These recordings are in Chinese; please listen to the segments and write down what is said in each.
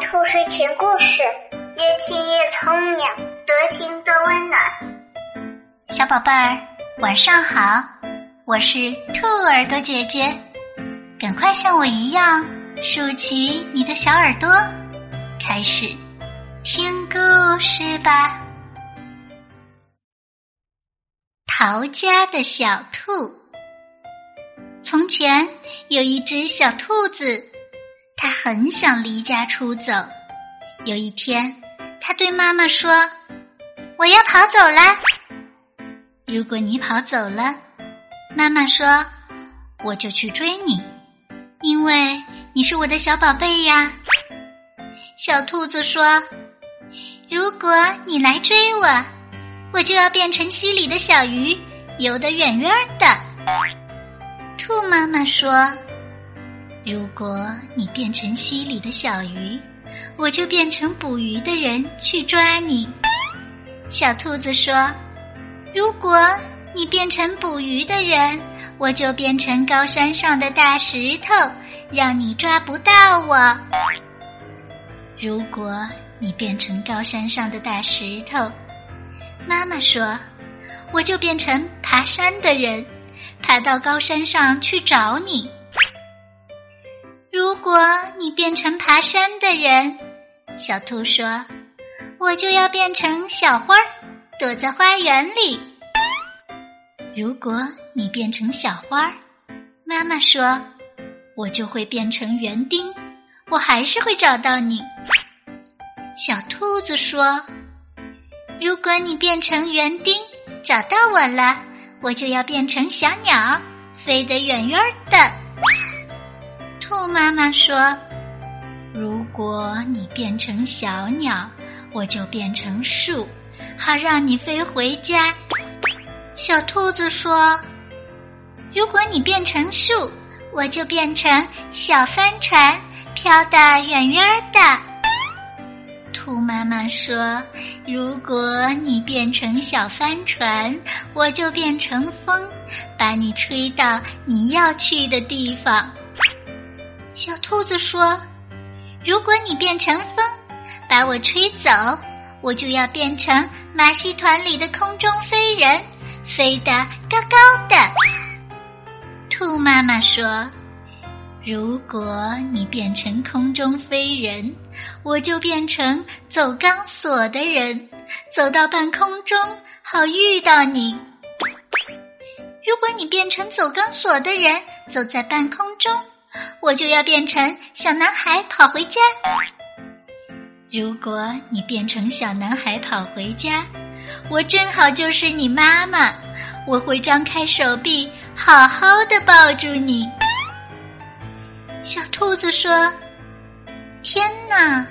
兔睡前故事，越听越聪明，多听多温暖。小宝贝儿，晚上好，我是兔耳朵姐姐，赶快像我一样竖起你的小耳朵，开始听故事吧。逃家的小兔。从前有一只小兔子。他很想离家出走。有一天，他对妈妈说：“我要跑走了。”如果你跑走了，妈妈说：“我就去追你，因为你是我的小宝贝呀。”小兔子说：“如果你来追我，我就要变成溪里的小鱼，游得远远的。”兔妈妈说。如果你变成溪里的小鱼，我就变成捕鱼的人去抓你。小兔子说：“如果你变成捕鱼的人，我就变成高山上的大石头，让你抓不到我。”如果你变成高山上的大石头，妈妈说：“我就变成爬山的人，爬到高山上去找你。”如果你变成爬山的人，小兔说：“我就要变成小花儿，躲在花园里。”如果你变成小花儿，妈妈说：“我就会变成园丁，我还是会找到你。”小兔子说：“如果你变成园丁，找到我了，我就要变成小鸟，飞得远远的。”兔妈妈说：“如果你变成小鸟，我就变成树，好让你飞回家。”小兔子说：“如果你变成树，我就变成小帆船，飘得远远的。”兔妈妈说：“如果你变成小帆船，我就变成风，把你吹到你要去的地方。”小兔子说：“如果你变成风，把我吹走，我就要变成马戏团里的空中飞人，飞得高高的。”兔妈妈说：“如果你变成空中飞人，我就变成走钢索的人，走到半空中好遇到你。如果你变成走钢索的人，走在半空中。”我就要变成小男孩跑回家。如果你变成小男孩跑回家，我正好就是你妈妈，我会张开手臂，好好的抱住你。小兔子说：“天哪，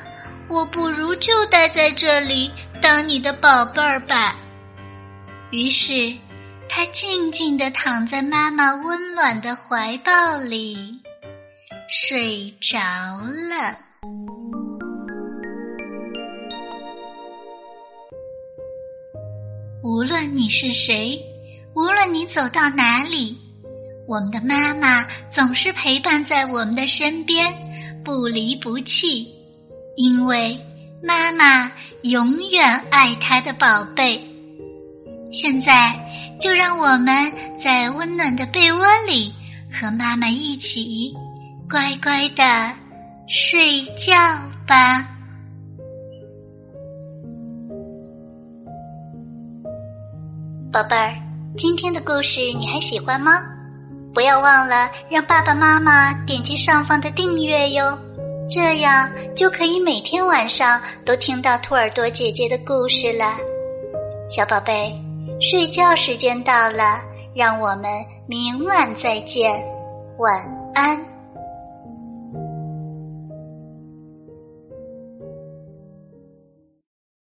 我不如就待在这里当你的宝贝儿吧。”于是，它静静的躺在妈妈温暖的怀抱里。睡着了。无论你是谁，无论你走到哪里，我们的妈妈总是陪伴在我们的身边，不离不弃。因为妈妈永远爱她的宝贝。现在，就让我们在温暖的被窝里和妈妈一起。乖乖的睡觉吧，宝贝儿。今天的故事你还喜欢吗？不要忘了让爸爸妈妈点击上方的订阅哟，这样就可以每天晚上都听到兔耳朵姐姐的故事了。小宝贝，睡觉时间到了，让我们明晚再见，晚安。